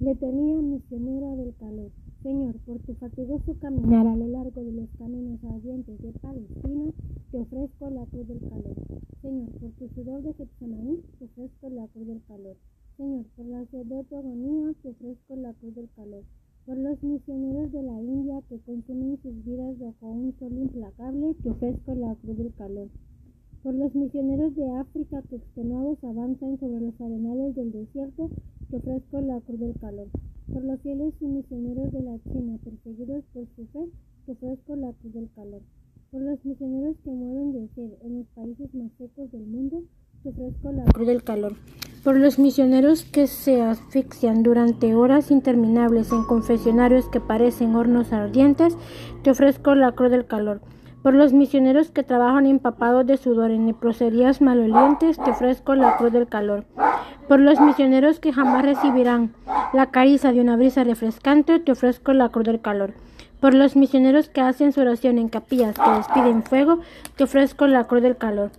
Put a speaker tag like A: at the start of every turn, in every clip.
A: Letanía misionera del calor. Señor, por tu fatigoso caminar a lo largo de los caminos ardientes de Palestina, te ofrezco la cruz del calor. Señor, por tu sudor de Getsemaní, te ofrezco la cruz del calor. Señor, por la sed de tu agonía, te ofrezco la cruz del calor. Por los misioneros de la India que consumen sus vidas bajo un sol implacable, te ofrezco la cruz del calor. Por los misioneros de África que extenuados avanzan sobre los arenales del desierto, te ofrezco la cruz del calor. Por los fieles y misioneros de la China perseguidos por su fe, te ofrezco la cruz del calor. Por los misioneros que mueren de sed en los países más secos del mundo, te ofrezco la cruz del calor. Por los misioneros que se asfixian durante horas interminables en confesionarios que parecen hornos ardientes, te ofrezco la cruz del calor. Por los misioneros que trabajan empapados de sudor en leproserías malolientes, te ofrezco la cruz del calor. Por los misioneros que jamás recibirán la caricia de una brisa refrescante, te ofrezco la cruz del calor. Por los misioneros que hacen su oración en capillas que despiden fuego, te ofrezco la cruz del calor.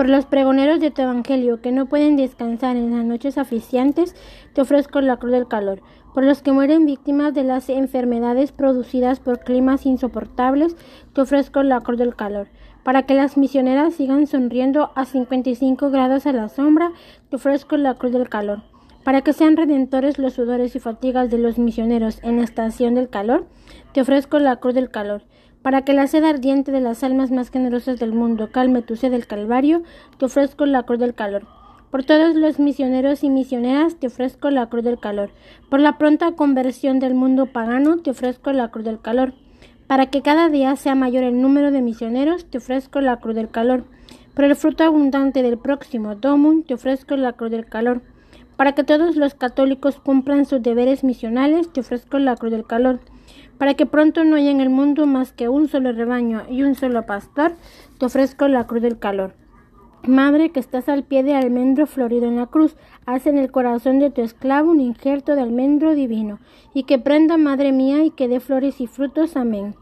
A: Por los pregoneros de tu evangelio que no pueden descansar en las noches aficiantes, te ofrezco la cruz del calor. Por los que mueren víctimas de las enfermedades producidas por climas insoportables, te ofrezco la cruz del calor. Para que las misioneras sigan sonriendo a 55 grados a la sombra, te ofrezco la cruz del calor. Para que sean redentores los sudores y fatigas de los misioneros en la estación del calor, te ofrezco la cruz del calor. Para que la sed ardiente de las almas más generosas del mundo calme tu sed del Calvario, te ofrezco la cruz del calor. Por todos los misioneros y misioneras te ofrezco la cruz del calor. Por la pronta conversión del mundo pagano te ofrezco la cruz del calor. Para que cada día sea mayor el número de misioneros te ofrezco la cruz del calor. Por el fruto abundante del próximo domum te ofrezco la cruz del calor. Para que todos los católicos cumplan sus deberes misionales te ofrezco la cruz del calor para que pronto no haya en el mundo más que un solo rebaño y un solo pastor, te ofrezco la cruz del calor. Madre que estás al pie de almendro florido en la cruz, haz en el corazón de tu esclavo un injerto de almendro divino, y que prenda, Madre mía, y que dé flores y frutos. Amén.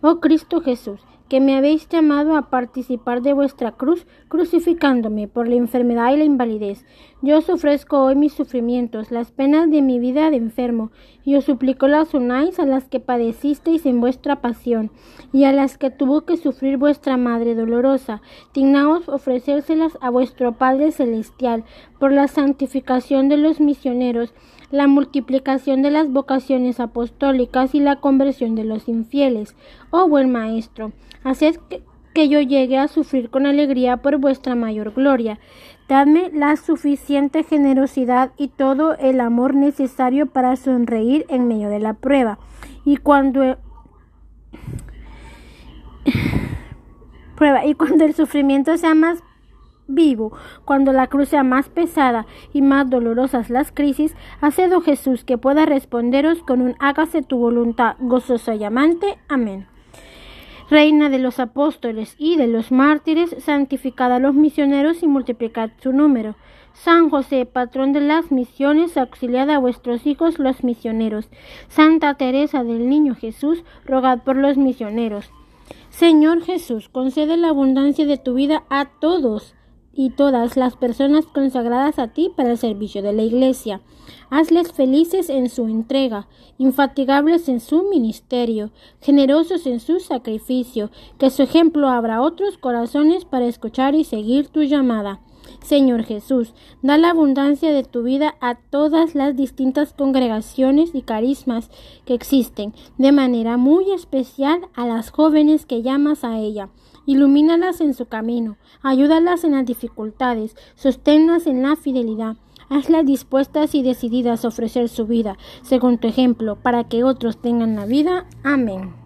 A: Oh Cristo Jesús, que me habéis llamado a participar de vuestra cruz, crucificándome por la enfermedad y la invalidez. Yo os ofrezco hoy mis sufrimientos, las penas de mi vida de enfermo, y os suplico las unáis a las que padecisteis en vuestra pasión, y a las que tuvo que sufrir vuestra Madre dolorosa. Dignaos ofrecérselas a vuestro Padre Celestial, por la santificación de los misioneros, la multiplicación de las vocaciones apostólicas y la conversión de los infieles. Oh buen Maestro, haced que, yo llegue a sufrir con alegría por vuestra mayor gloria. Dadme la suficiente generosidad y todo el amor necesario para sonreír en medio de la prueba. Y cuando prueba y cuando el sufrimiento sea más vivo, cuando la cruz sea más pesada y más dolorosas las crisis, haced, oh Jesús, que pueda responderos con un hágase tu voluntad gozosa y amante. Amén. Reina de los apóstoles y de los mártires, santificad a los misioneros y multiplicad su número. San José, patrón de las misiones, auxiliad a vuestros hijos los misioneros. Santa Teresa del Niño Jesús, rogad por los misioneros. Señor Jesús, concede la abundancia de tu vida a todos y todas las personas consagradas a ti para el servicio de la Iglesia. Hazles felices en su entrega, infatigables en su ministerio, generosos en su sacrificio, que su ejemplo abra otros corazones para escuchar y seguir tu llamada. Señor Jesús, da la abundancia de tu vida a todas las distintas congregaciones y carismas que existen, de manera muy especial a las jóvenes que llamas a ella. Ilumínalas en su camino, ayúdalas en las dificultades, sosténlas en la fidelidad. Hazlas dispuestas y decididas a ofrecer su vida, según tu ejemplo, para que otros tengan la vida. Amén.